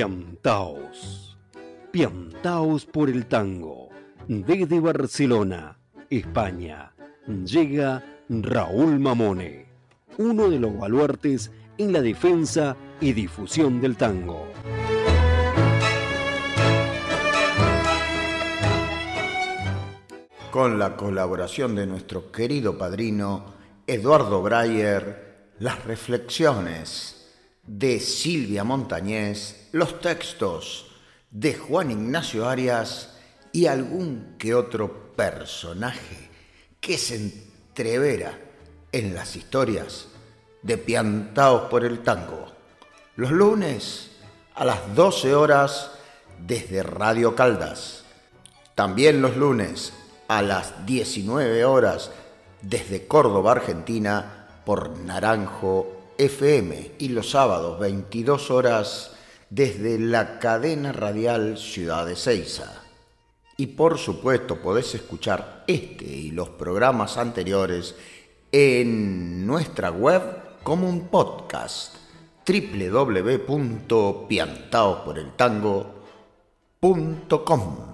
Piantaos. Piantaos por el tango. Desde Barcelona, España, llega Raúl Mamone, uno de los baluartes en la defensa y difusión del tango. Con la colaboración de nuestro querido padrino Eduardo Breyer, las reflexiones de Silvia Montañez, los textos de Juan Ignacio Arias y algún que otro personaje que se entrevera en las historias de Piantaos por el Tango. Los lunes a las 12 horas desde Radio Caldas. También los lunes a las 19 horas desde Córdoba, Argentina, por Naranjo FM y los sábados 22 horas desde la cadena radial Ciudad de Ceiza. Y por supuesto podés escuchar este y los programas anteriores en nuestra web como un podcast www.piantaosporeltango.com.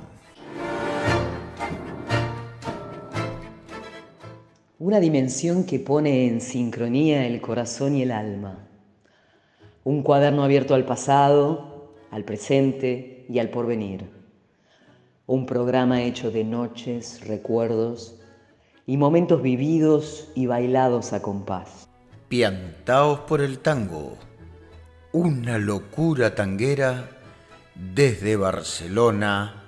Una dimensión que pone en sincronía el corazón y el alma. Un cuaderno abierto al pasado, al presente y al porvenir. Un programa hecho de noches, recuerdos y momentos vividos y bailados a compás. Piantaos por el tango. Una locura tanguera desde Barcelona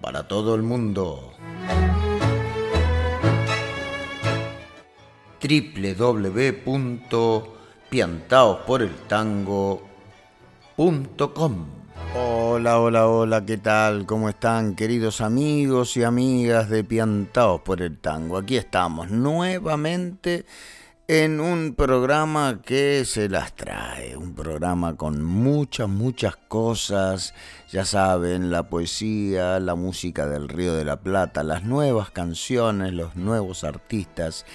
para todo el mundo. www.piantaosporeltango.com Hola, hola, hola, ¿qué tal? ¿Cómo están queridos amigos y amigas de Piantaos por el Tango? Aquí estamos nuevamente en un programa que se las trae, un programa con muchas, muchas cosas, ya saben, la poesía, la música del Río de la Plata, las nuevas canciones, los nuevos artistas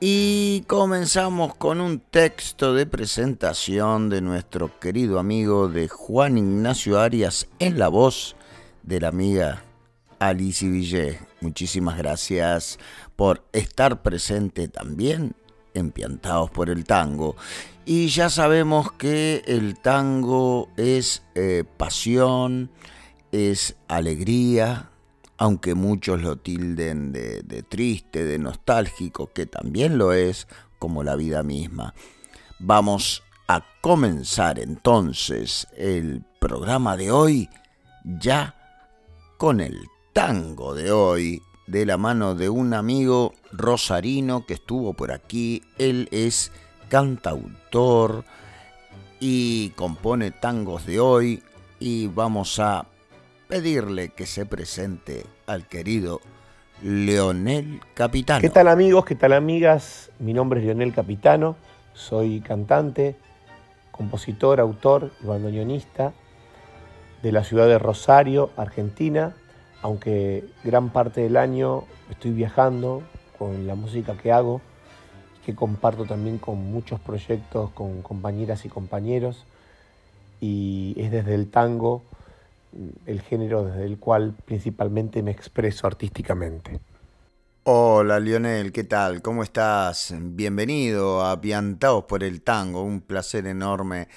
y comenzamos con un texto de presentación de nuestro querido amigo de Juan Ignacio Arias en la voz de la amiga Alice Villé. Muchísimas gracias por estar presente también en Piantados por el Tango. Y ya sabemos que el tango es eh, pasión, es alegría, aunque muchos lo tilden de, triste, de nostálgico, que también lo es, como la vida misma. Vamos a comenzar entonces el programa de hoy ya con el tango de hoy de la mano de un amigo rosarino que estuvo por aquí. Él es cantautor y compone tangos de hoy y vamos a pedirle que se presente al querido Leonel Capitano. ¿Qué tal amigos? ¿Qué tal amigas? Mi nombre es Leonel Capitano, soy cantante, compositor, autor y bandoneonista de la ciudad de Rosario, Argentina, aunque gran parte del año estoy viajando con la música que hago, que comparto también con muchos proyectos, con compañeras y compañeros, y es desde el tango el género desde el cual principalmente me expreso artísticamente. Hola Lionel, ¿qué tal? ¿Cómo estás? Bienvenido a Piantaos por el Tango, un placer enorme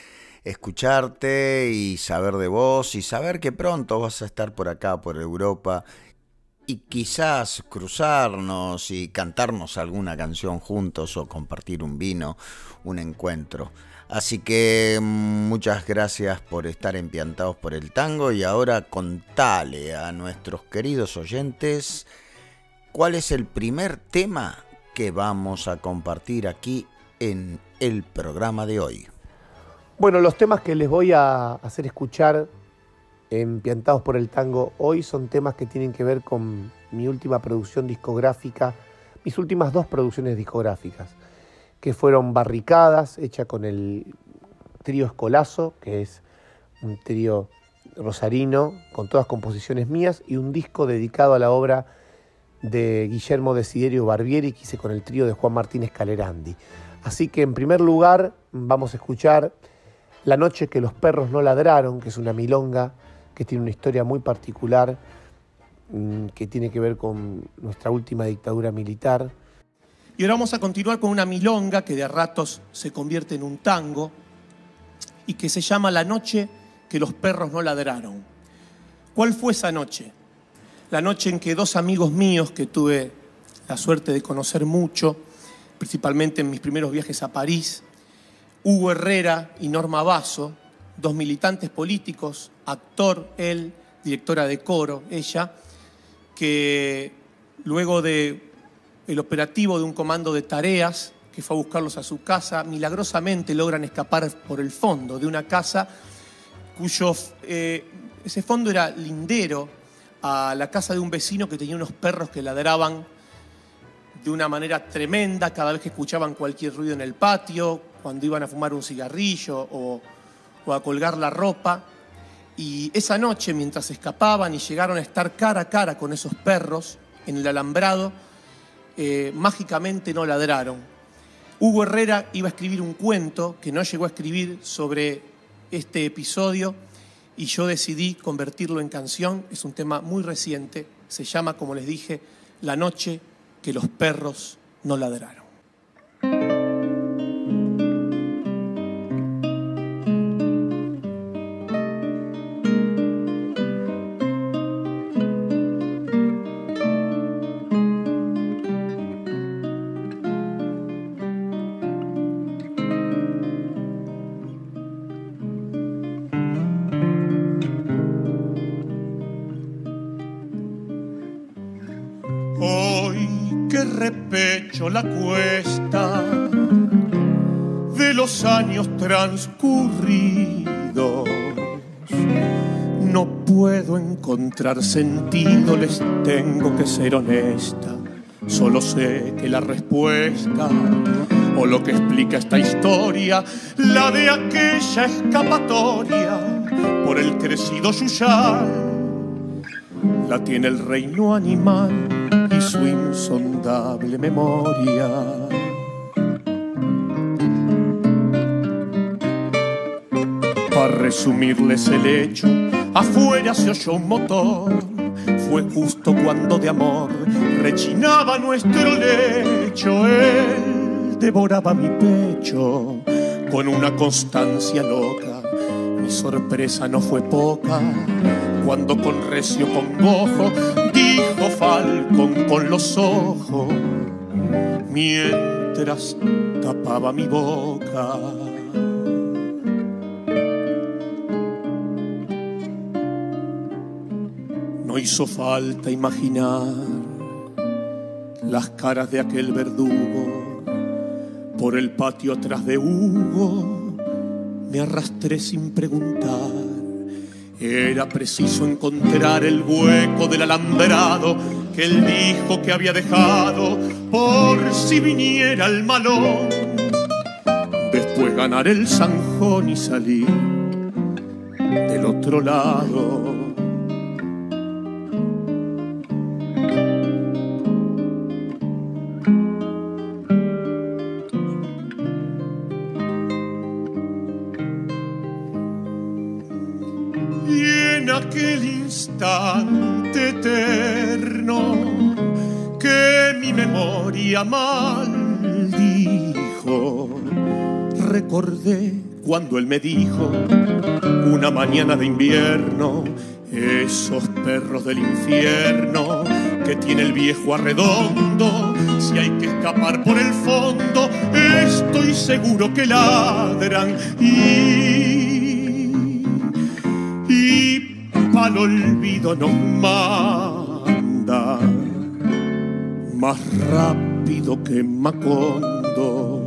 escucharte y saber de vos y saber que pronto vas a estar por acá, por Europa y quizás cruzarnos y cantarnos alguna canción juntos o compartir un vino, un encuentro. Así que mm, muchas gracias por estar empiantados por el tango y ahora contale a nuestros queridos oyentes cuál es el primer tema que vamos a compartir aquí en el programa de hoy. Bueno, los temas que les voy a hacer escuchar empiantados por el tango hoy son temas que tienen que ver con mi última producción discográfica, mis últimas dos producciones discográficas que fueron barricadas, hecha con el trío Escolazo, que es un trío rosarino con todas composiciones mías, y un disco dedicado a la obra de Guillermo Desiderio Barbieri, que hice con el trío de Juan Martínez Calerandi. Así que en primer lugar vamos a escuchar La noche que los perros no ladraron, que es una milonga que tiene una historia muy particular, mm, que tiene que ver con nuestra última dictadura militar. Y ahora vamos a continuar con una milonga que de ratos se convierte en un tango y que se llama La noche que los perros no ladraron. ¿Cuál fue esa noche? La noche en que dos amigos míos que tuve la suerte de conocer mucho, principalmente en mis primeros viajes a París, Hugo Herrera y Norma Basso, dos militantes políticos, actor, él, directora de coro, ella, que luego de el operativo de un comando de tareas que fue a buscarlos a su casa, milagrosamente logran escapar por el fondo de una casa cuyo eh, ese fondo era lindero a la casa de un vecino que tenía unos perros que ladraban de una manera tremenda cada vez que escuchaban cualquier ruido en el patio, cuando iban a fumar un cigarrillo o, a colgar la ropa. Y esa noche, mientras escapaban y llegaron a estar cara a cara con esos perros en el alambrado, eh, mágicamente no ladraron. Hugo Herrera iba a escribir un cuento que no llegó a escribir sobre este episodio y yo decidí convertirlo en canción. Es un tema muy reciente, se llama, como les dije, La noche que los perros no ladraron. Encontrar sentido, les tengo que ser honesta. Solo sé que la respuesta o lo que explica esta historia, la de aquella escapatoria por el crecido yuyal, la tiene el reino animal y su insondable memoria. Para resumirles el hecho, afuera se oyó un motor. Fue justo cuando de amor rechinaba nuestro lecho. Él devoraba mi pecho con una constancia loca. Mi sorpresa no fue poca cuando con recio congojo dijo Falcon con los ojos mientras tapaba mi boca. No hizo falta imaginar las caras de aquel verdugo por el patio atrás de Hugo. Me arrastré sin preguntar era preciso encontrar el hueco del alambrado que él dijo que había dejado por si viniera el malón. Después ganar el zanjón y salir del otro lado. Maldijo. Recordé cuando él me dijo, una mañana de invierno, esos perros del infierno que tiene el viejo arredondo, si hay que escapar por el fondo, estoy seguro que ladran y, y al olvido nos manda más rápido que Macondo.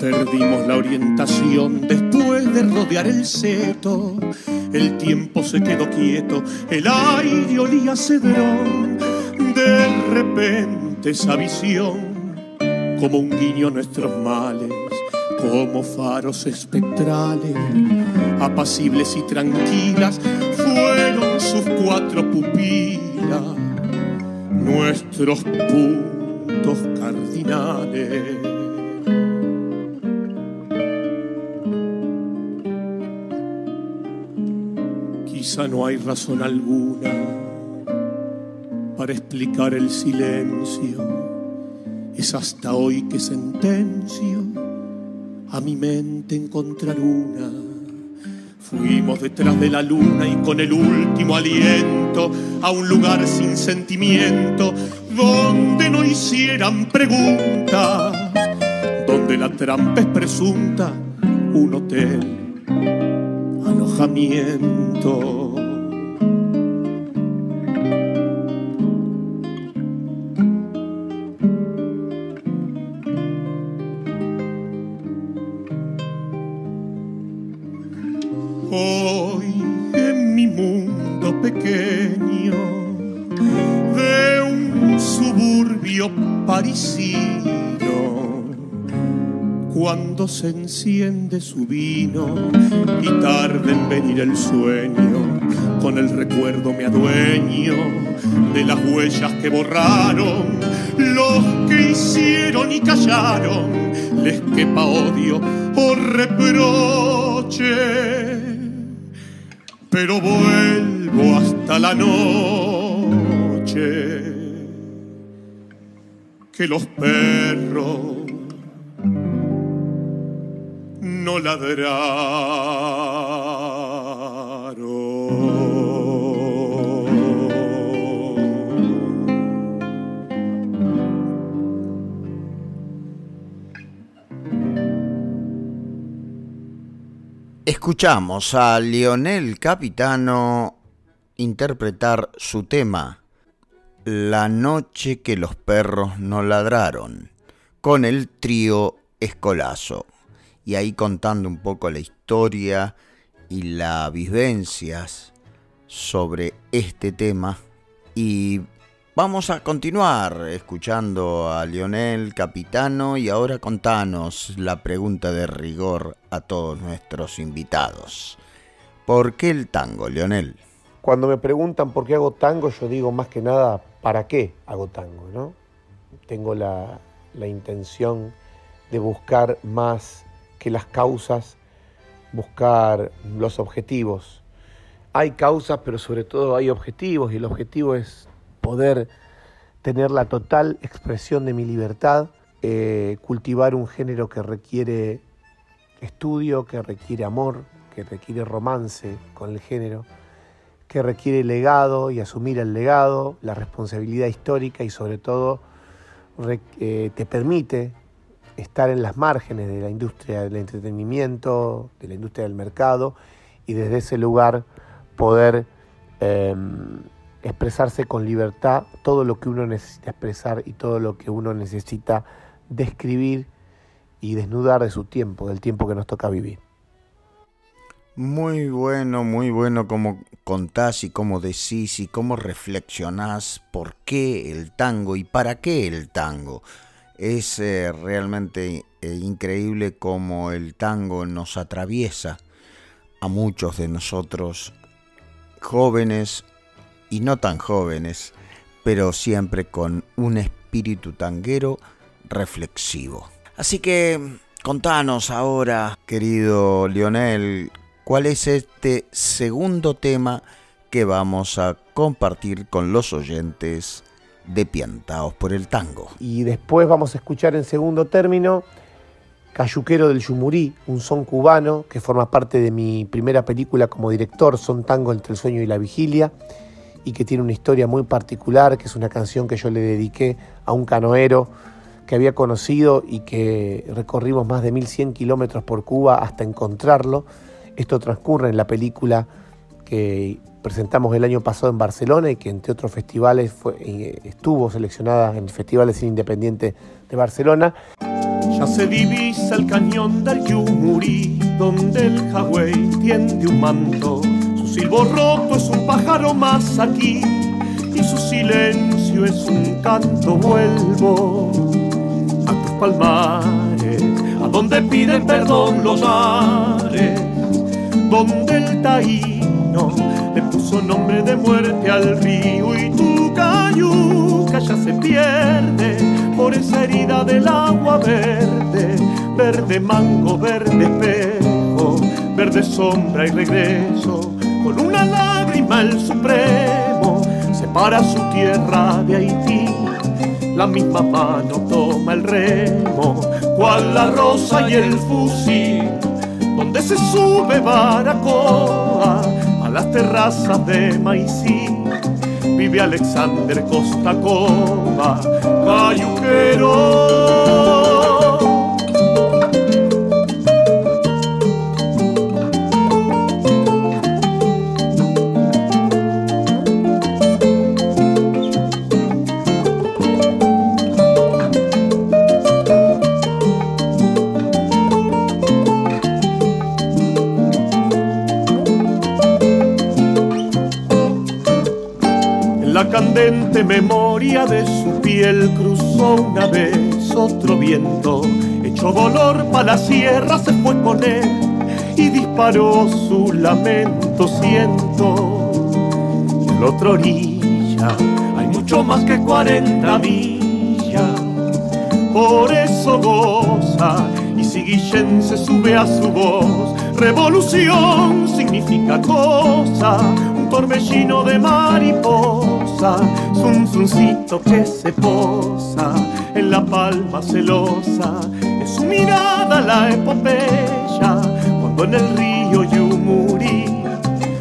Perdimos la orientación después de rodear el seto. El tiempo se quedó quieto, el aire olía cedrón. De repente esa visión, como un guiño a nuestros males, como faros espectrales, apacibles y tranquilas, cuatro pupilas, nuestros puntos cardinales. Quizá no hay razón alguna para explicar el silencio. Es hasta hoy que sentencio a mi mente encontrar una. Fuimos detrás de la luna y con el último aliento a un lugar sin sentimiento donde no hicieran preguntas, donde la trampa es presunta, un hotel, alojamiento. Enciende su vino y tarde en venir el sueño, con el recuerdo me adueño de las huellas que borraron los que hicieron y callaron, les quepa odio o reproche. Pero vuelvo hasta la noche. Que los perros Escuchamos a Lionel Capitano interpretar su tema la noche que los perros no ladraron, con el trío Escolazo. Y ahí contando un poco la historia y las vivencias sobre este tema. Y vamos a continuar escuchando a Lionel Capitano y ahora contanos la pregunta de rigor a todos nuestros invitados. ¿Por qué el tango, Lionel? Cuando me preguntan por qué hago tango, yo digo más que nada ¿para qué hago tango? ¿no? Tengo la, intención de buscar más que las causas, buscar los objetivos. Hay causas, pero sobre todo hay objetivos, y el objetivo es poder tener la total expresión de mi libertad, eh, cultivar un género que requiere estudio, que requiere amor, que requiere romance con el género que requiere legado y asumir el legado, la responsabilidad histórica y sobre todo eh, te permite estar en las márgenes de la industria del entretenimiento, de la industria del mercado y desde ese lugar poder em, expresarse con libertad todo lo que uno necesita expresar y todo lo que uno necesita describir y desnudar de su tiempo, del tiempo que nos toca vivir. Muy bueno, muy bueno como contás y cómo decís y cómo reflexionás por qué el tango y para qué el tango. Es eh, realmente eh, increíble cómo el tango nos atraviesa a muchos de nosotros, jóvenes y no tan jóvenes, pero siempre con un espíritu tanguero reflexivo. Así que contanos ahora, querido Lionel, cuál es este segundo tema que vamos a compartir con los oyentes de Piantaos por el Tango. Y después vamos a escuchar en segundo término Cayuquero del Yumurí, un son cubano que forma parte de mi primera película como director, Son Tango entre el sueño y la vigilia, y que tiene una historia muy particular, que es una canción que yo le dediqué a un canoero que había conocido y que recorrimos más de 1100 kilómetros por Cuba hasta encontrarlo esto transcurre en la película que presentamos el año pasado en Barcelona y que entre otros festivales eh, estuvo seleccionada en el Festival de Cine Independiente de Barcelona. Ya se divisa el cañón del Yumurí, donde el Hawái tiende un manto. Su silbo roto es un pájaro más aquí, y su silencio es un canto. Vuelvo a tus palmares, a donde piden perdón los mares donde el le puso nombre de muerte al río y tu cayuca ya se pierde por esa herida del agua verde, verde mango, verde espejo, verde sombra y regreso, con una lágrima el supremo separa su tierra de Haití. La misma mano toma el remo, cual la rosa y el fusil, donde se sube Baracoa las terrazas de Maicí vive Alexander Costa Cova, cayuquero. Candente memoria de su piel cruzó una vez otro viento, echó dolor para la sierra, se fue con y disparó su lamento, siento. Y en la otra orilla hay mucho más que 40 millas, por eso goza y si Guillén se sube a su voz, revolución significa cosa, un torbellino de mariposa un zunzuncito que se posa en la palma celosa. Es su mirada la epopeya, cuando en el río Yumurí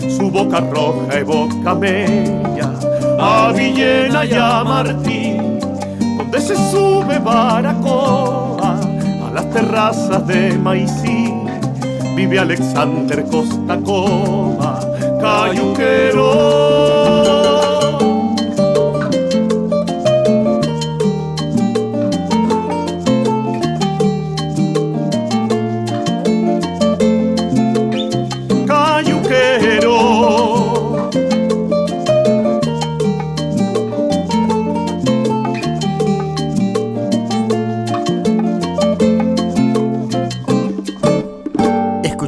su boca roja evoca bella a Villena y a Martín, donde se sube Baracoa a las terrazas de Maicí. Vive Alexander Costa Coma, cayuquero.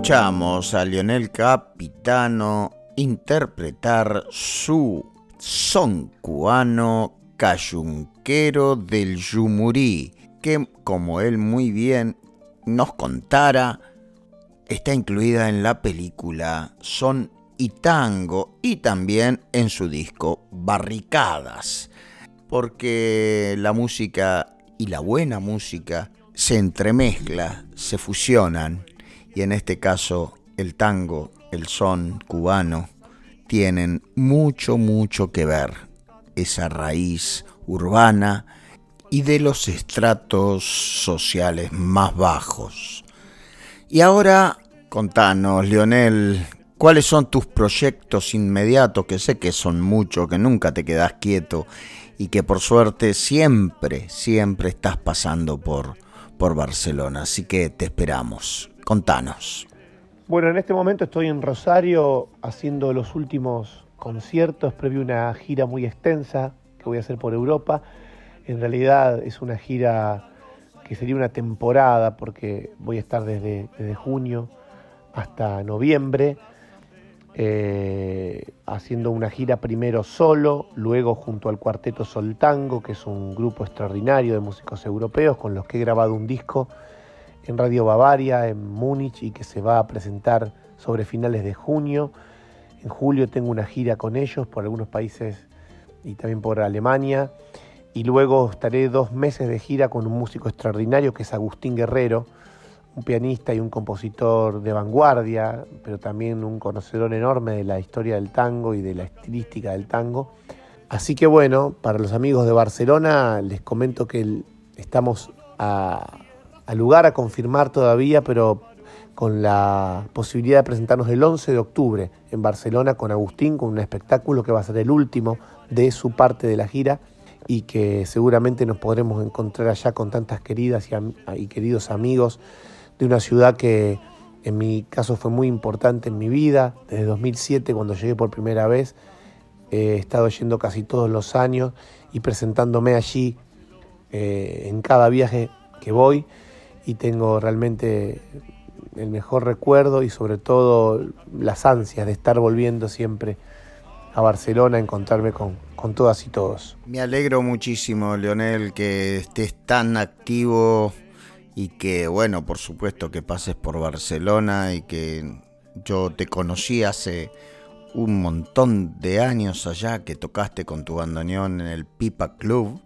Escuchamos a Lionel Capitano interpretar su son cubano cayunquero del Yumurí, que como él muy bien nos contara, está incluida en la película Son y Tango y también en su disco Barricadas, porque la música y la buena música se entremezcla, se fusionan y en este caso el tango, el son cubano, tienen mucho, mucho que ver. Esa raíz urbana y de los estratos sociales más bajos. Y ahora, contanos, Leonel, ¿cuáles son tus proyectos inmediatos? Que sé que son muchos, que nunca te quedas quieto y que por suerte siempre, siempre estás pasando por, por Barcelona. Así que te esperamos. Contanos. Bueno, en este momento estoy en Rosario haciendo los últimos conciertos, previo una gira muy extensa que voy a hacer por Europa. En realidad es una gira que sería una temporada porque voy a estar desde, junio hasta noviembre eh, haciendo una gira primero solo, luego junto al Cuarteto Soltango, que es un grupo extraordinario de músicos europeos con los que he grabado un disco en Radio Bavaria, en Múnich, y que se va a presentar sobre finales de junio. En julio tengo una gira con ellos por algunos países y también por Alemania. Y luego estaré dos meses de gira con un músico extraordinario que es Agustín Guerrero, un pianista y un compositor de vanguardia, pero también un conocedor enorme de la historia del tango y de la estilística del tango. Así que bueno, para los amigos de Barcelona les comento que estamos a, al lugar a confirmar todavía, pero con la posibilidad de presentarnos el 11 de octubre en Barcelona con Agustín, con un espectáculo que va a ser el último de su parte de la gira y que seguramente nos podremos encontrar allá con tantas queridas y, queridos amigos de una ciudad que en mi caso fue muy importante en mi vida, desde 2007 cuando llegué por primera vez, he estado yendo casi todos los años y presentándome allí eh, en cada viaje que voy y tengo realmente el mejor recuerdo y sobre todo las ansias de estar volviendo siempre a Barcelona a encontrarme con, con todas y todos. Me alegro muchísimo, Leonel, que estés tan activo y que, bueno, por supuesto que pases por Barcelona y que yo te conocí hace un montón de años allá que tocaste con tu bandoneón en el Pipa Club,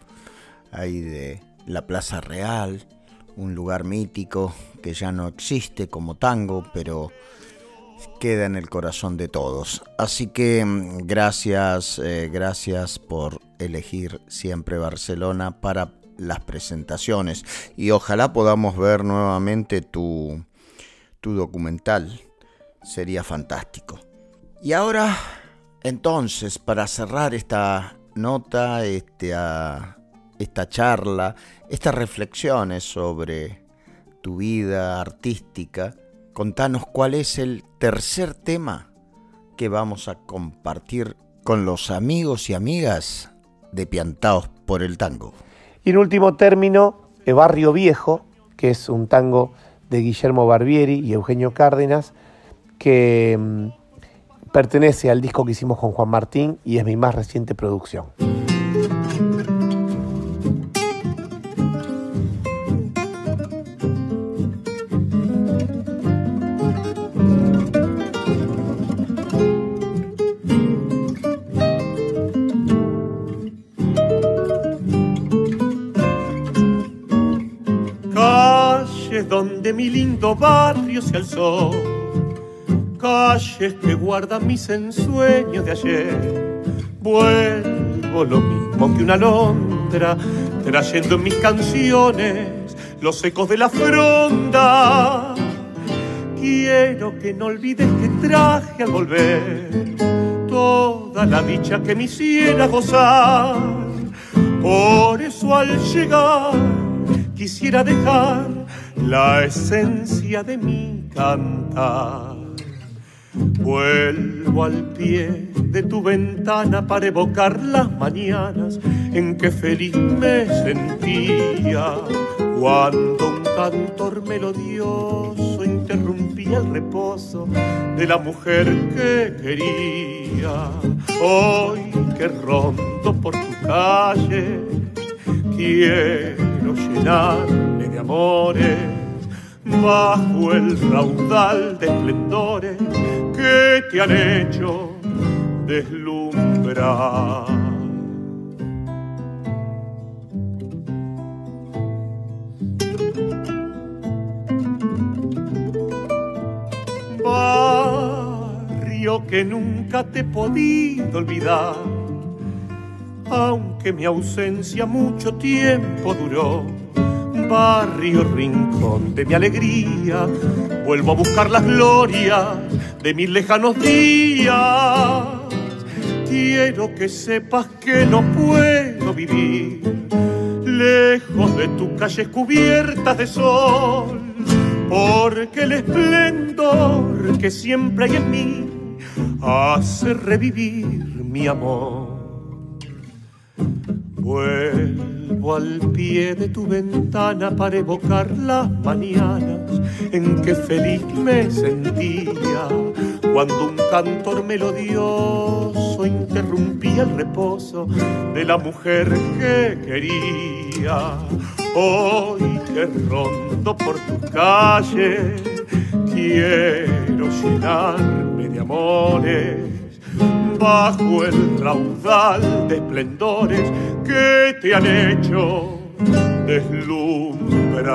ahí de la Plaza Real, un lugar mítico que ya no existe como tango, pero queda en el corazón de todos. Así que mm, gracias, eh, gracias por elegir siempre Barcelona para las presentaciones y ojalá podamos ver nuevamente tu, tu documental. Sería fantástico. Y ahora, entonces, para cerrar esta nota, esta, esta charla, estas reflexiones sobre tu vida artística, contanos cuál es el tercer tema que vamos a compartir con los amigos y amigas de Piantaos por el Tango. Y en último término, el Barrio Viejo, que es un tango de Guillermo Barbieri y Eugenio Cárdenas, que mm, pertenece al disco que hicimos con Juan Martín y es mi más reciente producción. Donde mi lindo barrio se alzó calles que guardan mis ensueños de ayer. Vuelvo lo mismo que una alondra, trayendo en mis canciones los ecos de la fronda. Quiero que no olvides que traje al volver toda la dicha que me hiciera gozar. Por eso al llegar quisiera dejar la esencia de mi cantar. Vuelvo al pie de tu ventana para evocar las mañanas en que feliz me sentía cuando un cantor melodioso interrumpía el reposo de la mujer que quería. Hoy que rondo por tu calle, quiero llenarme de bajo el raudal de esplendores que te han hecho deslumbrar. Barrio que nunca te he podido olvidar, aunque mi ausencia mucho tiempo duró barrio rincón de mi alegría, vuelvo a buscar las glorias de mis lejanos días. Quiero que sepas que no puedo vivir lejos de tus calles cubiertas de sol, porque el esplendor que siempre hay en mí hace revivir mi amor. Vuelvo al pie de tu ventana para evocar las mañanas en que feliz me sentía cuando un cantor melodioso interrumpía el reposo de la mujer que quería. Hoy que rondo por tu calle, quiero llenarme de amores bajo el raudal de esplendores que te han hecho deslumbrar.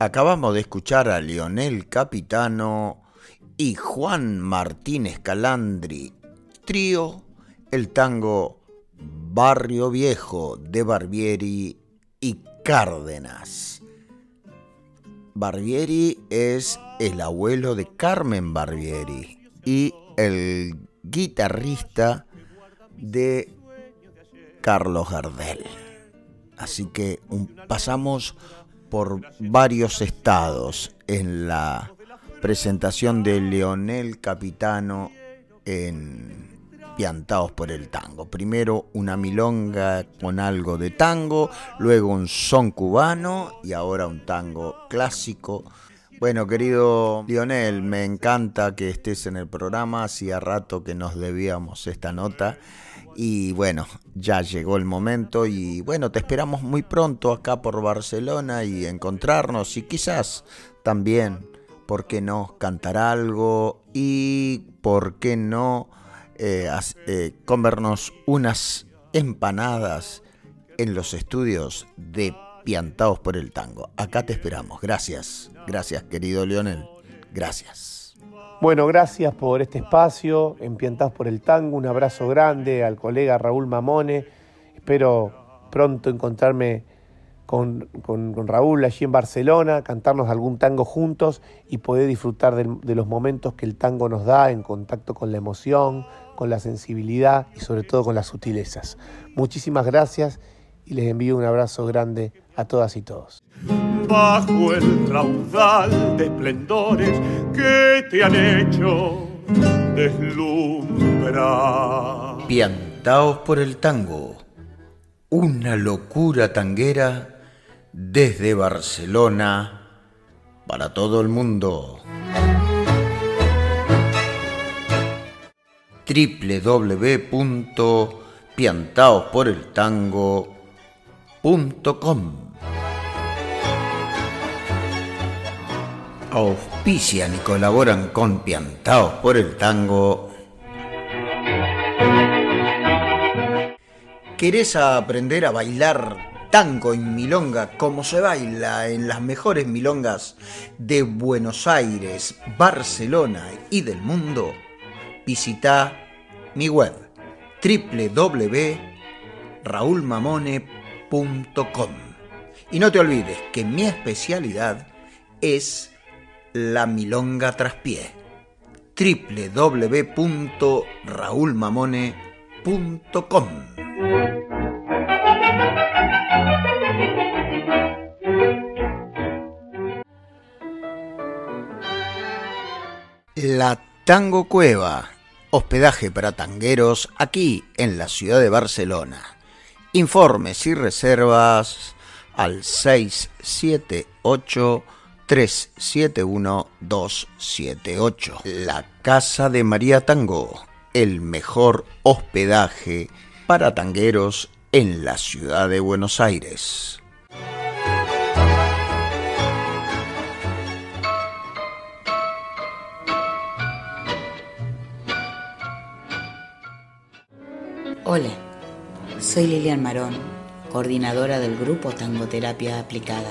Acabamos de escuchar a Lionel Capitano y Juan Martínez Calandri, trío, el tango Barrio Viejo de Barbieri y Cárdenas. Barbieri es el abuelo de Carmen Barbieri y el guitarrista de Carlos Gardel. Así que pasamos por varios estados en la presentación de Leonel Capitano en Piantados por el Tango. Primero una milonga con algo de tango, luego un son cubano y ahora un tango clásico Bueno, querido Lionel, me encanta que estés en el programa. Hacía rato que nos debíamos esta nota. Y bueno, ya llegó el momento y bueno, te esperamos muy pronto acá por Barcelona y encontrarnos y quizás también, ¿por qué no cantar algo? Y ¿por qué no eh, eh, comernos unas empanadas en los estudios de Piantados por el Tango? Acá te esperamos. Gracias. Gracias, querido Leonel. Gracias. Bueno, gracias por este espacio en Piantados por el Tango. Un abrazo grande al colega Raúl Mamone. Espero pronto encontrarme con, Raúl allí en Barcelona, cantarnos algún tango juntos y poder disfrutar de, los momentos que el tango nos da en contacto con la emoción, con la sensibilidad y sobre todo con las sutilezas. Muchísimas gracias y les envío un abrazo grande a todas y todos bajo el raudal de esplendores que te han hecho deslumbrar. Piantaos por el tango, una locura tanguera desde Barcelona para todo el mundo. www.piantaosporeltango.com auspician y colaboran con Piantaos por el Tango. ¿Querés aprender a bailar tango en milonga como se baila en las mejores milongas de Buenos Aires, Barcelona y del mundo? Visita mi web www.raulmamone.com. Y no te olvides que mi especialidad es la Milonga Traspié. www.raulmamone.com La Tango Cueva, hospedaje para tangueros aquí en la ciudad de Barcelona. Informes y reservas al 678 371-278. La Casa de María Tango, el mejor hospedaje para tangueros en la ciudad de Buenos Aires. Hola, soy Lilian Marón, coordinadora del grupo Tangoterapia Aplicada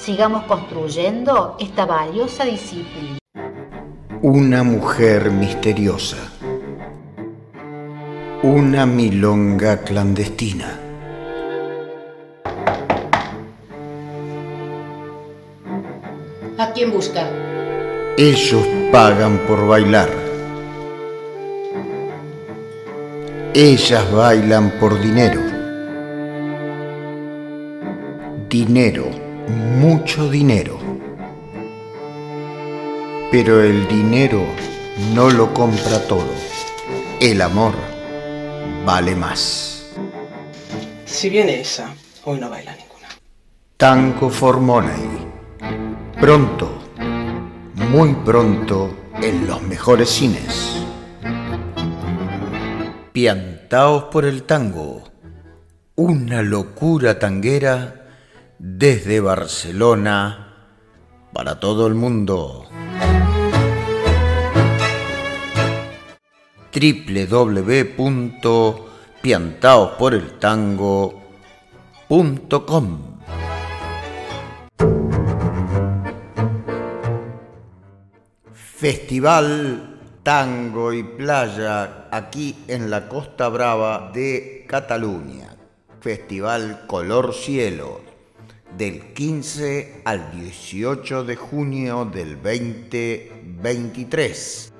sigamos construyendo esta valiosa disciplina. Una mujer misteriosa. Una milonga clandestina. ¿A quién busca? Ellos pagan por bailar. Ellas bailan por dinero. Dinero mucho dinero. Pero el dinero no lo compra todo. El amor vale más. Si viene esa, hoy no baila ninguna. Tango for Pronto, muy pronto, en los mejores cines. Piantaos por el tango. Una locura tanguera desde Barcelona para todo el mundo. www.piantaosporeltango.com Festival Tango y Playa aquí en la Costa Brava de Cataluña. Festival Color Cielo del 15 al 18 de junio del 2023.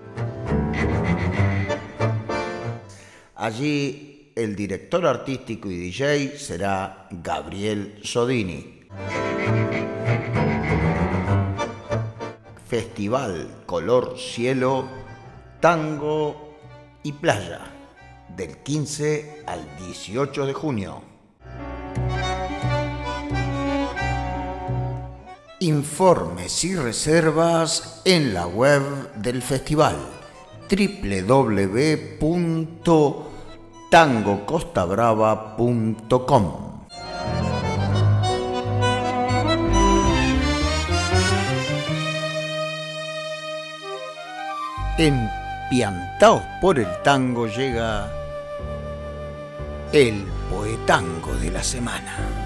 Allí el director artístico y DJ será Gabriel Sodini. Festival Color Cielo, Tango y Playa, del 15 al 18 de junio. Informes y reservas en la web del festival www.tangocostabrava.com. En Piantaos por el Tango llega el poetango de la semana.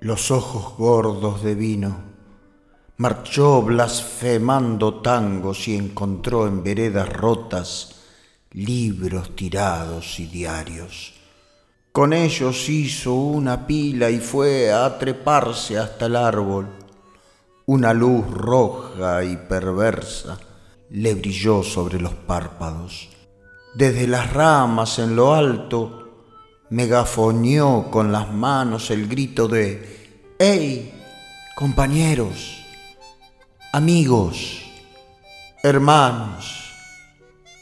Los ojos gordos de vino, marchó blasfemando tangos y encontró en veredas rotas libros tirados y diarios con ellos hizo una pila y fue a treparse hasta el árbol. Una luz roja y perversa le brilló sobre los párpados. Desde las ramas en lo alto megafoneó con las manos el grito de ¡Hey, compañeros, amigos, hermanos!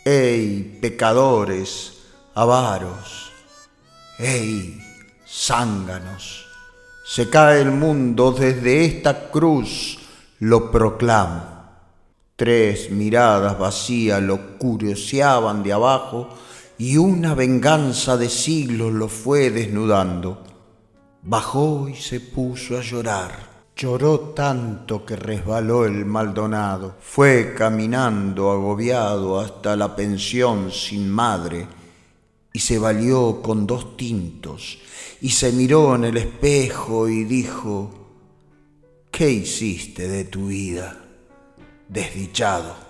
¡Hey, pecadores, avaros! ¡Ey, zánganos! Se cae el mundo desde esta cruz, lo proclamo. Tres miradas vacías lo curioseaban de abajo y una venganza de siglos lo fue desnudando. Bajó y se puso a llorar. Lloró tanto que resbaló el Maldonado. Fue caminando agobiado hasta la pensión sin madre y se valió con dos tintos y se miró en el espejo y dijo, ¿qué hiciste de tu vida, desdichado?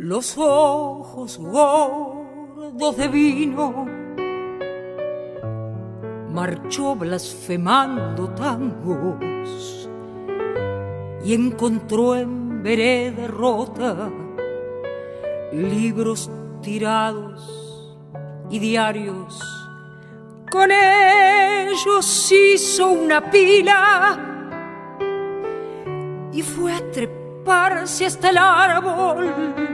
Los ojos gordos de vino, marchó blasfemando tangos y encontró en vereda rota libros tirados y diarios. Con ellos hizo una pila y fue a treparse hasta el árbol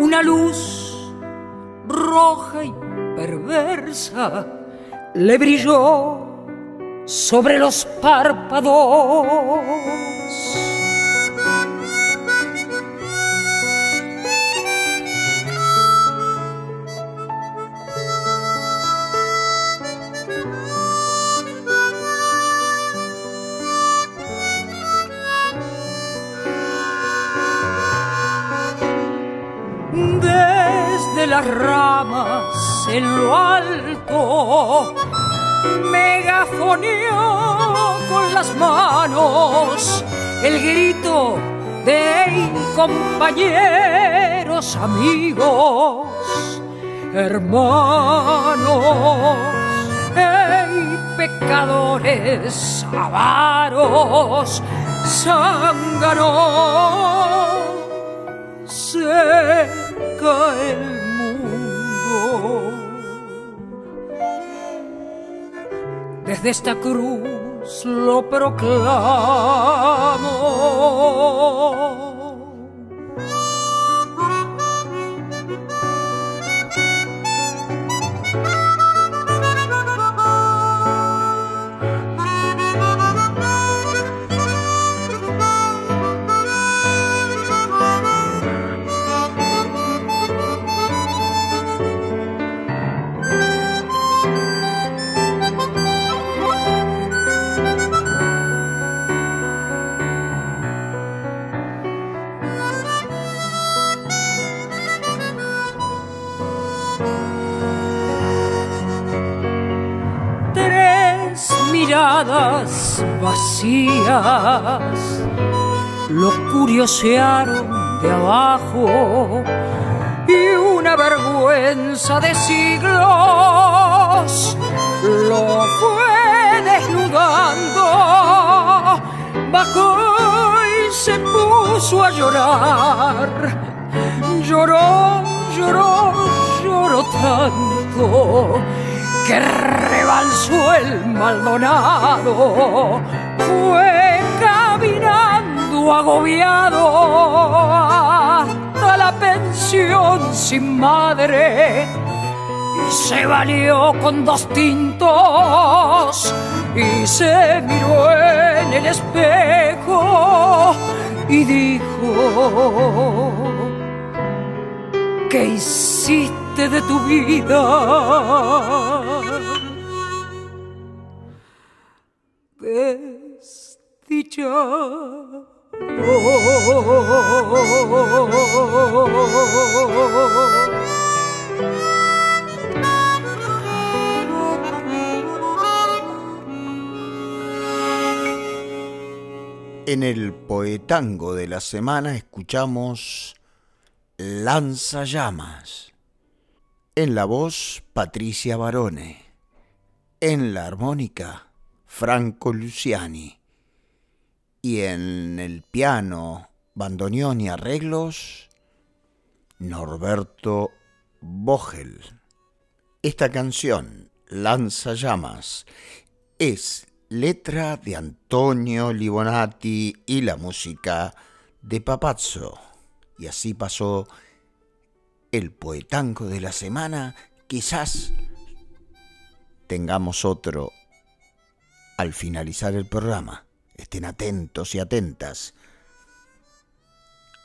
una luz roja y perversa le brilló sobre los párpados. En lo alto, megafoneó con las manos el grito de compañeros, amigos, hermanos, hey, pecadores, avaros, zánganos, se cae desde esta cruz lo proclamo. Lo curiosearon de abajo y una vergüenza de siglos lo fue desnudando. Bajó y se puso a llorar. Lloró, lloró, lloró tanto que rebalsó el Maldonado, fue caminando agobiado hasta la pensión sin madre y se valió con dos tintos y se miró en el espejo y dijo, ¿qué hiciste? de tu vida. En el poetango de la semana escuchamos Lanza llamas en la voz, Patricia Barone. En la armónica, Franco Luciani. Y en el piano, bandoneón y arreglos, Norberto Vogel. Esta canción, Lanza Llamas, es letra de Antonio Libonati y la música de Papazzo. Y así pasó el poetango de la semana, quizás tengamos otro al finalizar el programa. Estén atentos y atentas.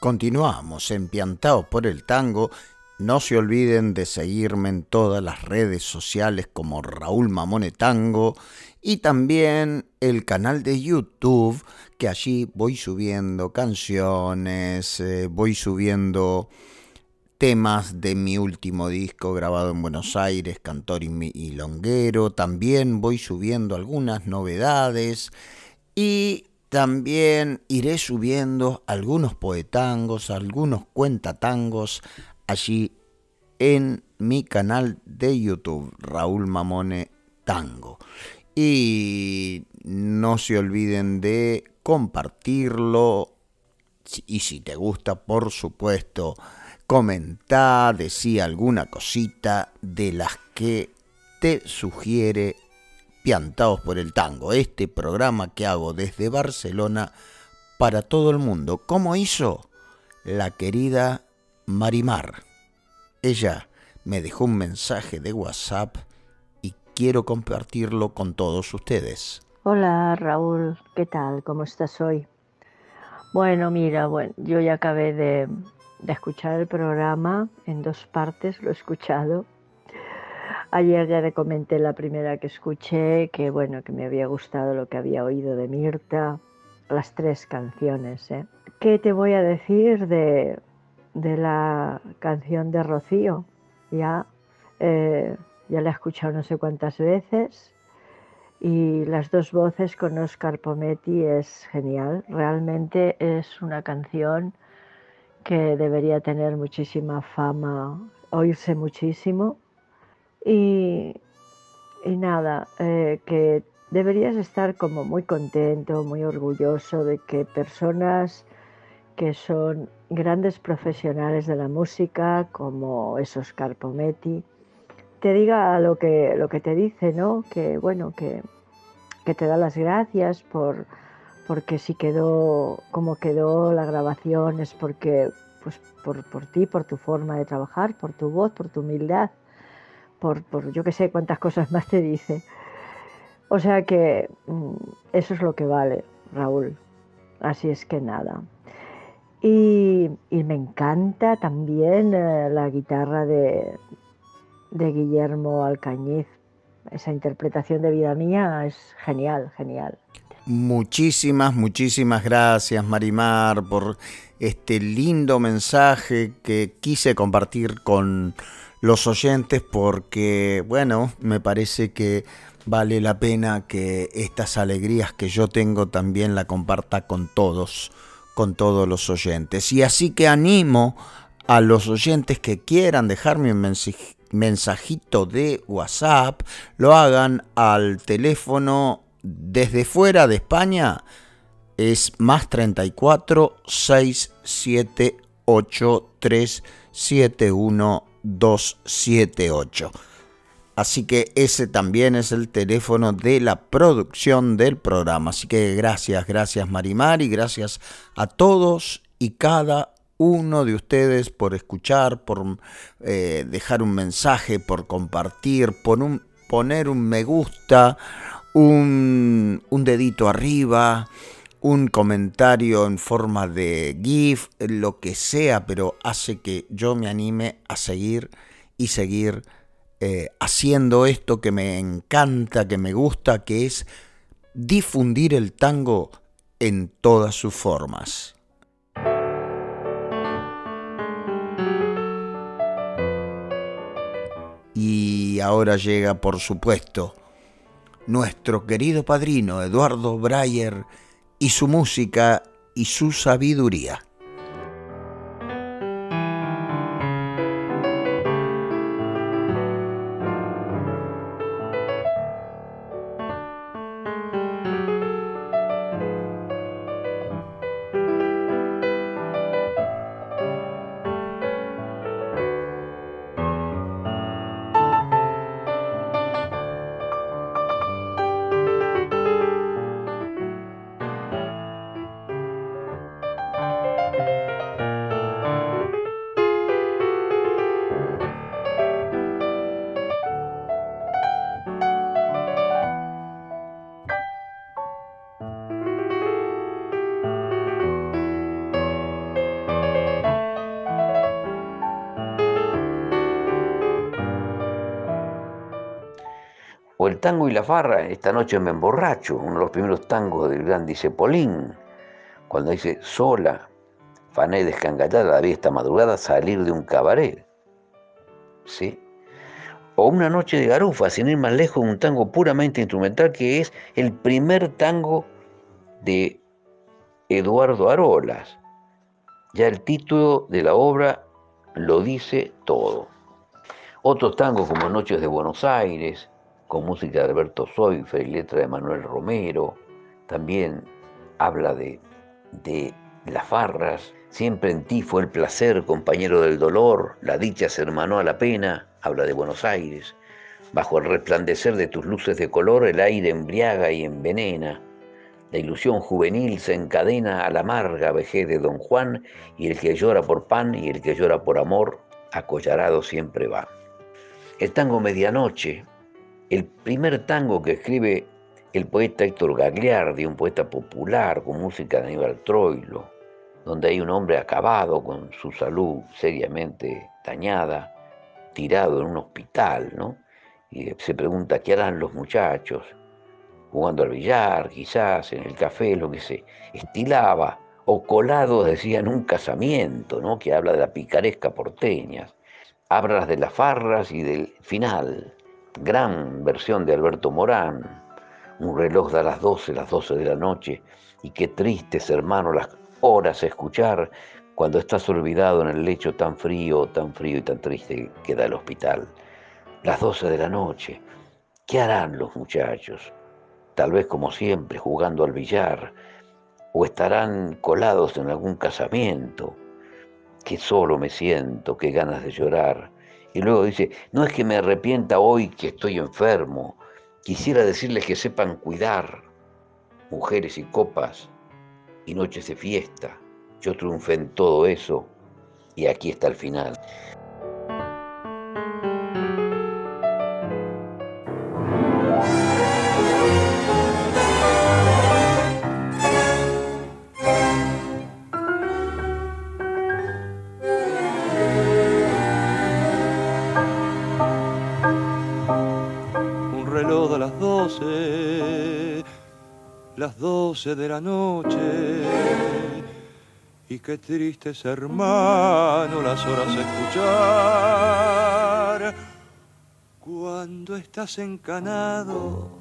Continuamos empiantados por el tango. No se olviden de seguirme en todas las redes sociales como Raúl Mamone Tango y también el canal de YouTube que allí voy subiendo canciones, eh, voy subiendo temas de mi último disco grabado en Buenos Aires, Cantor y, Longuero. También voy subiendo algunas novedades y también iré subiendo algunos poetangos, algunos cuentatangos allí en mi canal de YouTube, Raúl Mamone Tango. Y no se olviden de compartirlo y si te gusta, por supuesto, comentá, decía alguna cosita de las que te sugiere Piantaos por el Tango, este programa que hago desde Barcelona para todo el mundo. ¿Cómo hizo la querida Marimar? Ella me dejó un mensaje de WhatsApp y quiero compartirlo con todos ustedes. Hola Raúl, ¿qué tal? ¿Cómo estás hoy? Bueno, mira, bueno, yo ya acabé de, de escuchar el programa en dos partes, lo he escuchado. Ayer ya le comenté la primera que escuché, que bueno, que me había gustado lo que había oído de Mirta, las tres canciones. ¿eh? ¿Qué te voy a decir de, de la canción de Rocío? Ya, eh, ya la he escuchado no sé cuántas veces y las dos voces con Oscar Pometti es genial. Realmente es una canción que debería tener muchísima fama, oírse muchísimo. Y, nada, eh, que deberías estar como muy contento, muy orgulloso de que personas que son grandes profesionales de la música, como esos Carpometti, te diga lo que, lo que te dice, ¿no? Que bueno, que, que te da las gracias por porque si quedó como quedó la grabación es porque pues por, por ti, por tu forma de trabajar, por tu voz, por tu humildad, por, por yo que sé cuántas cosas más te dice. O sea que mm, eso es lo que vale, Raúl. Así es que nada. Y, me encanta también eh, la guitarra de, de Guillermo Alcañiz. Esa interpretación de vida mía es genial, genial. Muchísimas, muchísimas gracias Marimar por este lindo mensaje que quise compartir con los oyentes porque, bueno, me parece que vale la pena que estas alegrías que yo tengo también la comparta con todos, con todos los oyentes. Y así que animo a los oyentes que quieran dejarme un mensajito de WhatsApp, lo hagan al teléfono desde fuera de España. Es más 34 678 371 278. Así que ese también es el teléfono de la producción del programa. Así que gracias, gracias Marimar y gracias a todos y cada uno de ustedes por escuchar, por eh, dejar un mensaje, por compartir, por un, poner un me gusta, un, un dedito arriba, un comentario en forma de GIF, lo que sea, pero hace que yo me anime a seguir y seguir eh, haciendo esto que me encanta, que me gusta, que es difundir el tango en todas sus formas. Y ahora llega, por supuesto, nuestro querido padrino Eduardo Breyer y su música y su sabiduría. Farra, esta noche me emborracho, uno de los primeros tangos del gran Cepolín, cuando dice sola, fané descangallada la esta madrugada salir de un cabaret. ¿Sí? O una noche de garufa, sin ir más lejos, un tango puramente instrumental que es el primer tango de Eduardo Arolas. Ya el título de la obra lo dice todo. Otros tangos como Noches de Buenos Aires, con música de Alberto Soifer y letra de Manuel Romero. También habla de, de las farras. Siempre en ti fue el placer, compañero del dolor. La dicha se hermanó a la pena. Habla de Buenos Aires. Bajo el resplandecer de tus luces de color, el aire embriaga y envenena. La ilusión juvenil se encadena a la amarga vejez de Don Juan, y el que llora por pan y el que llora por amor, acollarado siempre va. El tango Medianoche, el primer tango que escribe el poeta Héctor Gagliardi, un poeta popular con música de Aníbal Troilo, donde hay un hombre acabado con su salud seriamente dañada, tirado en un hospital, ¿no? Y se pregunta qué harán los muchachos, jugando al billar, quizás, en el café, lo que se estilaba, o colado, decía, en un casamiento, ¿no? Que habla de la picaresca porteña. Hablas de las farras y del final, gran versión de Alberto Morán, un reloj da las 12, las 12 de la noche, y qué tristes, hermano, las horas a escuchar cuando estás olvidado en el lecho tan frío, tan frío y tan triste que da el hospital. Las 12 de la noche, ¿qué harán los muchachos? Tal vez como siempre, jugando al billar, o estarán colados en algún casamiento. Qué solo me siento, qué ganas de llorar y luego dice, no es que me arrepienta hoy que estoy enfermo, Quisiera decirles que sepan cuidar mujeres y copas y noches de fiesta. Yo triunfé en todo eso y aquí está el final. Las doce, de la noche. Y qué triste es, hermano, las horas escuchar. Cuando estás encanado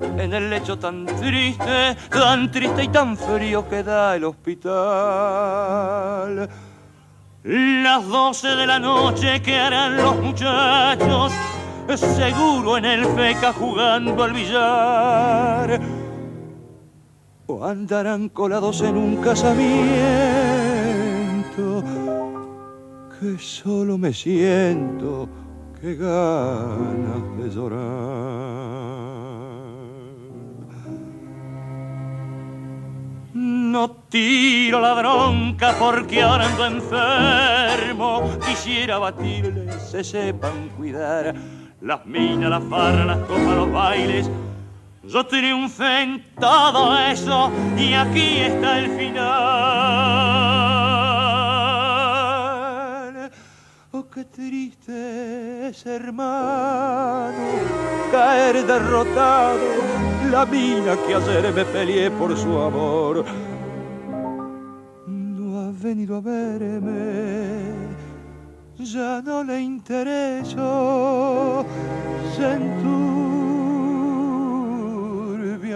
en el lecho tan triste, tan triste y tan frío que da el hospital. Las doce de la noche que harán los muchachos, seguro en el feca jugando al billar. O andarán colados en un casamiento que solo me siento que ganas de llorar. No tiro la bronca porque ahora ando enfermo. Quisiera batirles, se sepan cuidar. Las minas, las farras, las copas, los bailes. Yo triunfé en todo eso y aquí está el final. Oh, qué triste es, hermano, caer derrotado. La mina que ayer me peleé por su amor no ha venido a verme. Ya no le intereso. Se enturbia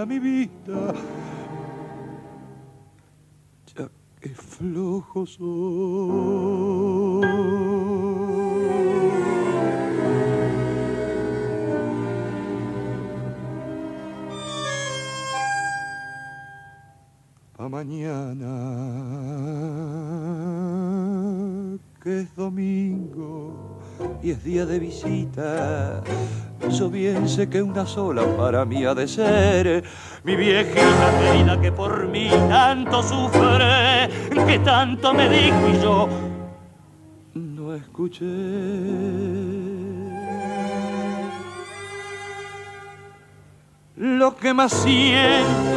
mi vida. Ya que flojo soy. Mañana, que es domingo y es día de visita. Yo bien sé que una sola para mí ha de ser mi viejita querida que por mí tanto sufre, que tanto me dijo y yo no escuché. Lo que más siento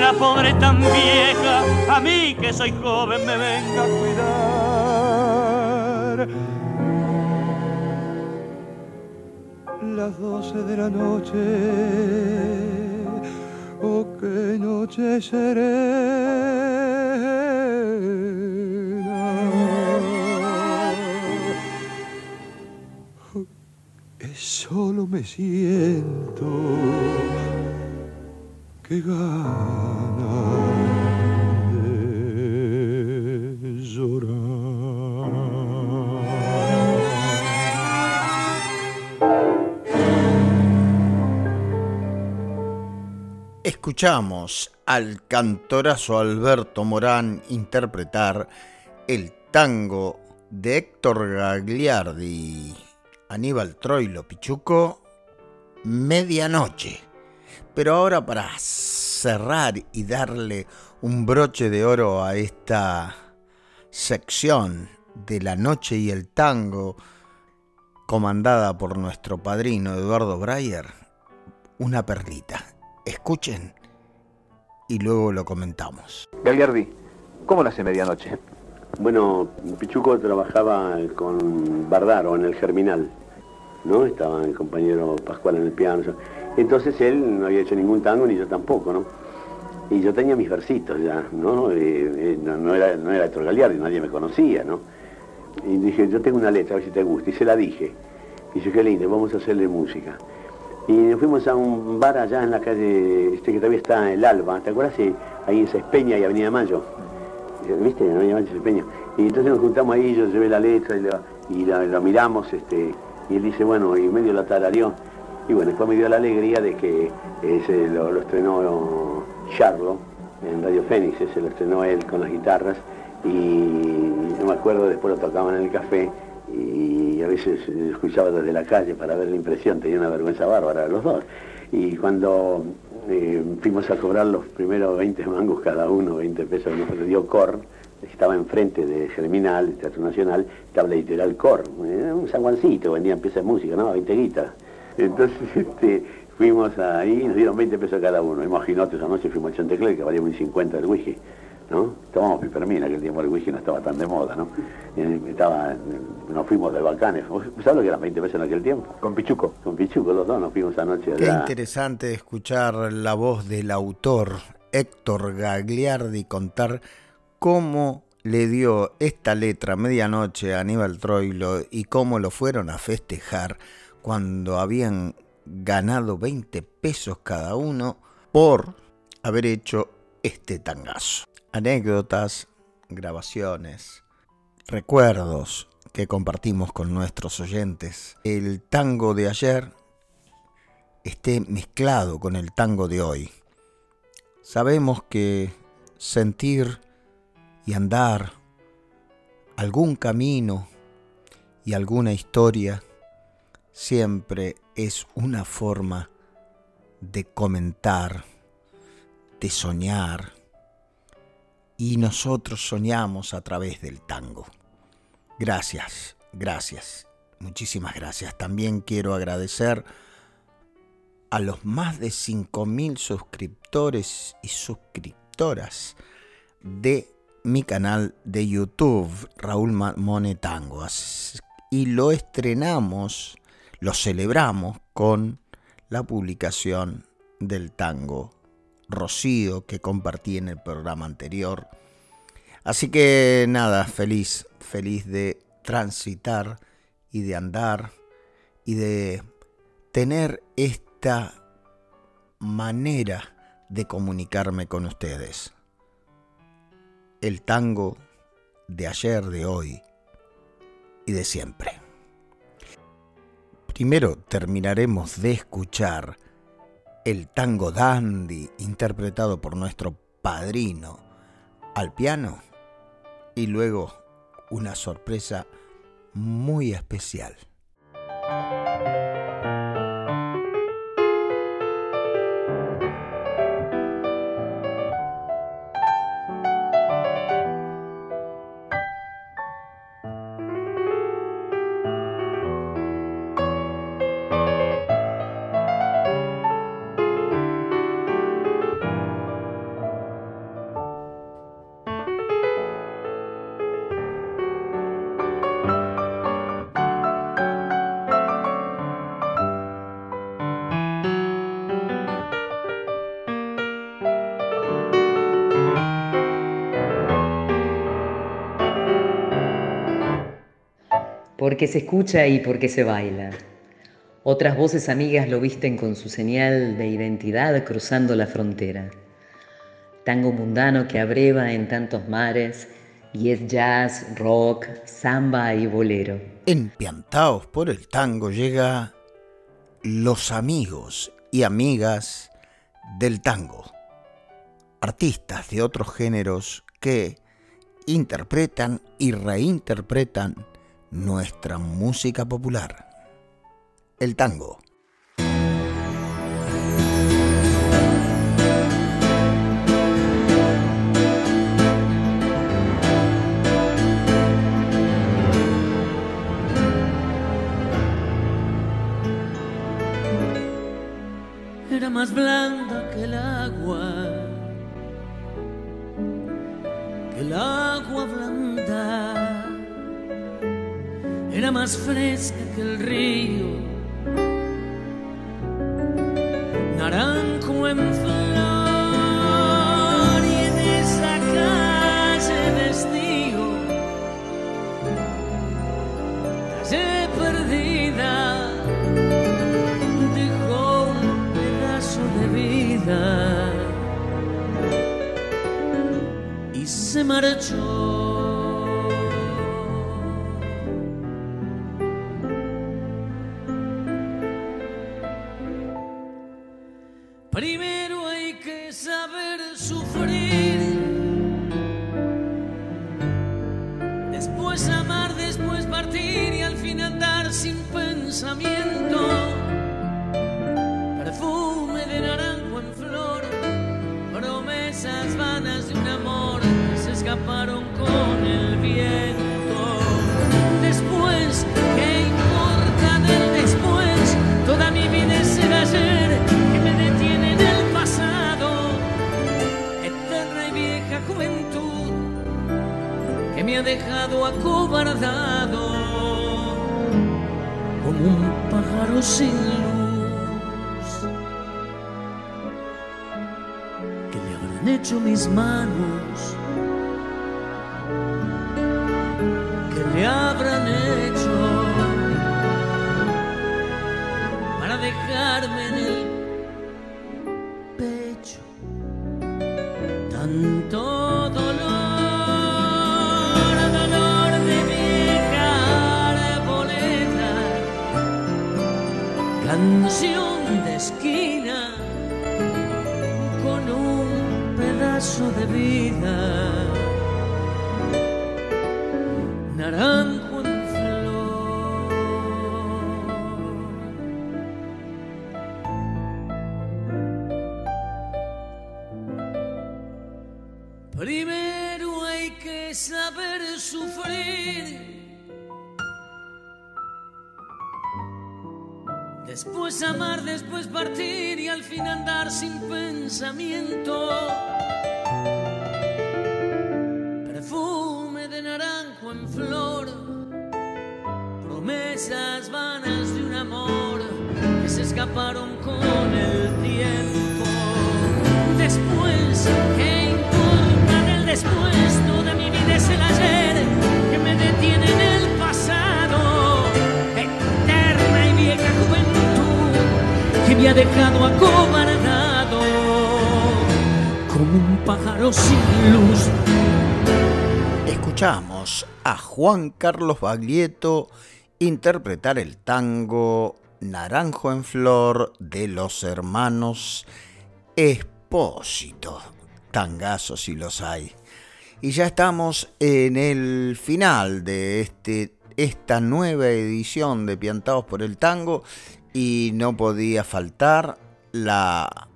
la pobre tan vieja, a mí que soy joven me venga a cuidar. Las doce de la noche, oh qué noche serena. Oh, Solo me siento. Que gana Escuchamos al cantorazo Alberto Morán interpretar el tango de Héctor Gagliardi, Aníbal Troilo Pichuco, Medianoche. Pero ahora para cerrar y darle un broche de oro a esta sección de la noche y el tango, comandada por nuestro padrino Eduardo Breyer, una perlita. Escuchen y luego lo comentamos. Gagliardi, ¿cómo nace medianoche? Bueno, Pichuco trabajaba con Bardaro en el Germinal, ¿no? Estaba el compañero Pascual en el piano. Entonces él no había hecho ningún tango, ni yo tampoco, ¿no? Y yo tenía mis versitos ya, ¿no? Eh, eh, no, no, era, no era Héctor Gagliardi, nadie me conocía, ¿no? Y dije, yo tengo una letra, a ver si te gusta. Y se la dije. Y dije, qué lindo, vamos a hacerle música. Y nos fuimos a un bar allá en la calle, este que todavía está en el Alba, ¿te acuerdas? Ahí en Espeña y Avenida Mayo. ¿Viste? Avenida Mayo y Espeña. Y entonces nos juntamos ahí, yo llevé la letra y, la, miramos, este, y él dice, bueno, y medio la tarareó. Y bueno, después me dio la alegría de que ese lo, lo estrenó Charlo en Radio Fénix, ese lo estrenó él con las guitarras y no me acuerdo, después lo tocaban en el café y a veces escuchaba desde la calle para ver la impresión, tenía una vergüenza bárbara los dos. Y cuando eh, fuimos a cobrar los primeros 20 mangos cada uno, 20 pesos nos dio Cor, estaba enfrente de Germinal, Teatro Nacional, estaba literal Cor, eh, un zaguancito, vendían piezas de música, ¿no? 20 guitas. Entonces este, fuimos ahí y nos dieron 20 pesos cada uno. Imagínate, esa noche fuimos al Chantecler, que valía un 50 el whisky. ¿No? Tomábamos pipermina, que el tiempo el whisky no estaba tan de moda, ¿no? Estaba, nos fuimos de Balcanes. ¿Sabes lo que eran 20 pesos en aquel tiempo? Con Pichuco. Con Pichuco, los dos nos fuimos anoche Qué interesante escuchar la voz del autor Héctor Gagliardi contar cómo le dio esta letra medianoche a Aníbal Troilo y cómo lo fueron a festejar cuando habían ganado 20 pesos cada uno por haber hecho este tangazo anécdotas, grabaciones, recuerdos que compartimos con nuestros oyentes. El tango de ayer esté mezclado con el tango de hoy. Sabemos que sentir y andar algún camino y alguna historia siempre es una forma de comentar, de soñar, y nosotros soñamos a través del tango. Gracias, gracias, muchísimas gracias. También quiero agradecer a los más de 5.000 suscriptores y suscriptoras de mi canal de YouTube, Raúl Mone Tango. Y lo estrenamos, lo celebramos con la publicación del tango Rocío que compartí en el programa anterior. Así que nada, feliz, feliz de transitar y de andar y de tener esta manera de comunicarme con ustedes. El tango de ayer, de hoy y de siempre. Primero terminaremos de escuchar el tango dandy interpretado por nuestro padrino al piano y luego una sorpresa muy especial. Porque se escucha y porque se baila. Otras voces amigas lo visten con su señal de identidad cruzando la frontera. Tango mundano que abreva en tantos mares y es jazz, rock, samba y bolero. Empiantados por el tango llega los amigos y amigas del tango. Artistas de otros géneros que interpretan y reinterpretan nuestra música popular, el tango. Era más blanda era más fresca que el río, naranjo en flor y en esa calle estío, calle perdida, dejó un pedazo de vida y se marchó. Primero guardado como un pájaro sin luz que le habrán hecho mis manos Promesas vanas de un amor que se escaparon con el tiempo. Después, ¿qué importa del después? Toda mi vida es el ayer que me detiene en el pasado. Eterna y vieja juventud que me ha dejado acobardado como un pájaro sin luz. Escuchamos a Juan Carlos Baglietto interpretar el tango Naranjo en Flor de los hermanos Espósito. Tangazos si los hay. Y ya estamos en el final de este, esta nueva edición de Piantados por el Tango y no podía faltar la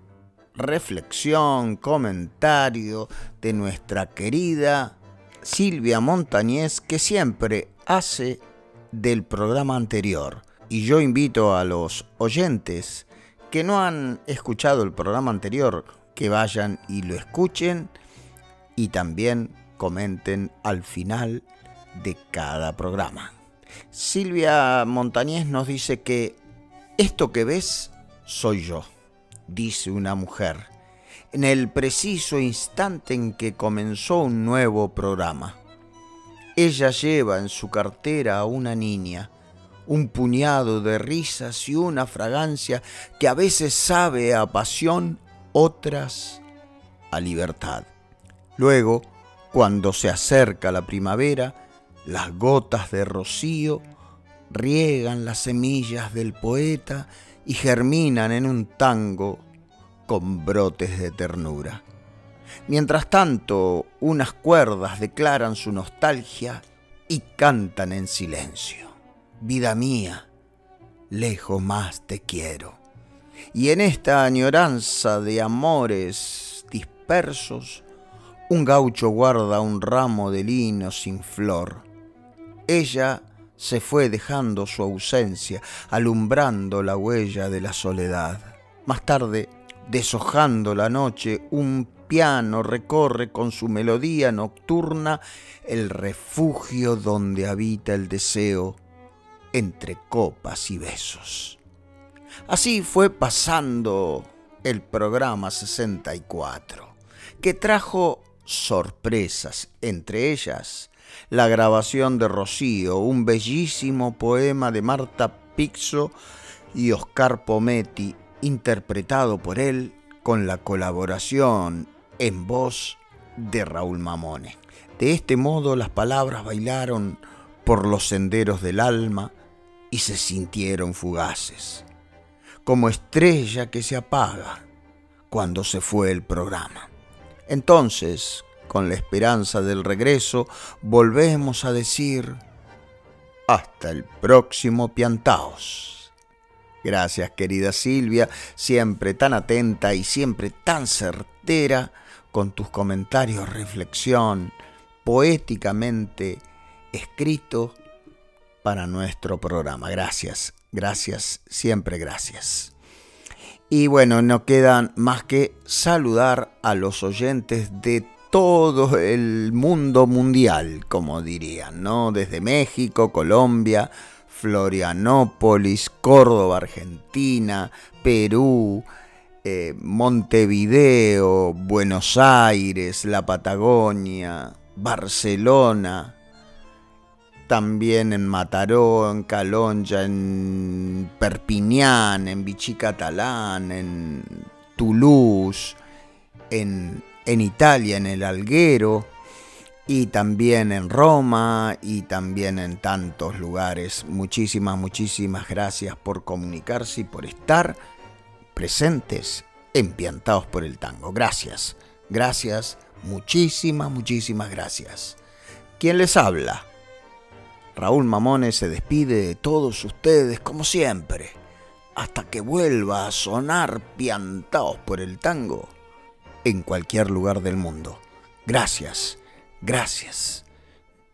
reflexión, comentario de nuestra querida Silvia Montañez que siempre hace del programa anterior. Y yo invito a los oyentes que no han escuchado el programa anterior que vayan y lo escuchen y también comenten al final de cada programa. Silvia Montañez nos dice que esto que ves soy yo, dice una mujer, en el preciso instante en que comenzó un nuevo programa. Ella lleva en su cartera a una niña, un puñado de risas y una fragancia que a veces sabe a pasión, otras a libertad. Luego, cuando se acerca la primavera, las gotas de rocío riegan las semillas del poeta y germinan en un tango con brotes de ternura. Mientras tanto, unas cuerdas declaran su nostalgia y cantan en silencio. Vida mía, lejos más te quiero. Y en esta añoranza de amores dispersos, un gaucho guarda un ramo de lino sin flor. Ella se fue dejando su ausencia, alumbrando la huella de la soledad. Más tarde, deshojando la noche, un piano recorre con su melodía nocturna el refugio donde habita el deseo entre copas y besos. Así fue pasando el programa 64, que trajo sorpresas, entre ellas la grabación de Rocío, un bellísimo poema de Marta Pixo y Oscar Pometti, interpretado por él con la colaboración en voz de Raúl Mamone. De este modo las palabras bailaron por los senderos del alma y se sintieron fugaces, como estrella que se apaga cuando se fue el programa. Entonces, con la esperanza del regreso, volvemos a decir hasta el próximo Piantaos. Gracias querida Silvia, siempre tan atenta y siempre tan certera con tus comentarios, reflexión, poéticamente escrito para nuestro programa. Gracias, gracias, siempre gracias. Y bueno, no quedan más que saludar a los oyentes de todo el mundo mundial, como dirían, ¿no? Desde México, Colombia, Florianópolis, Córdoba, Argentina, Perú, eh, Montevideo, Buenos Aires, la Patagonia, Barcelona, también en Mataró, en Calonja, en Perpiñán, en Vichy Catalán, en Toulouse, en, en Italia, en el Alguero, y también en Roma y también en tantos lugares. Muchísimas, muchísimas gracias por comunicarse y por estar presentes, empiantados por el tango. Gracias, gracias, muchísimas, muchísimas gracias. ¿Quién les habla? Raúl Mamones se despide de todos ustedes como siempre, hasta que vuelva a sonar piantados por el tango en cualquier lugar del mundo. Gracias, gracias.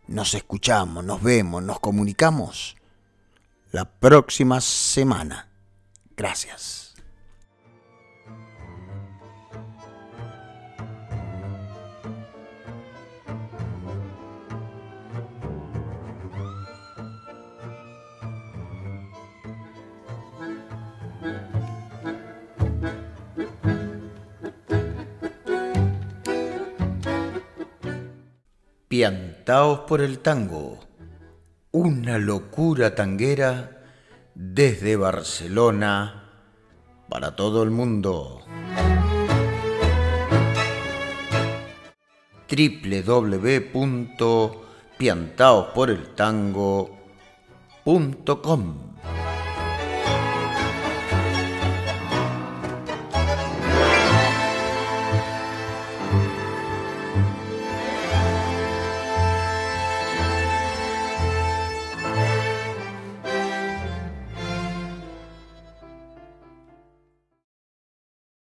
Nos escuchamos, nos vemos, nos comunicamos la próxima semana. Gracias. Piantaos por el tango, una locura tanguera desde Barcelona para todo el mundo. www.piantaosporeltango.com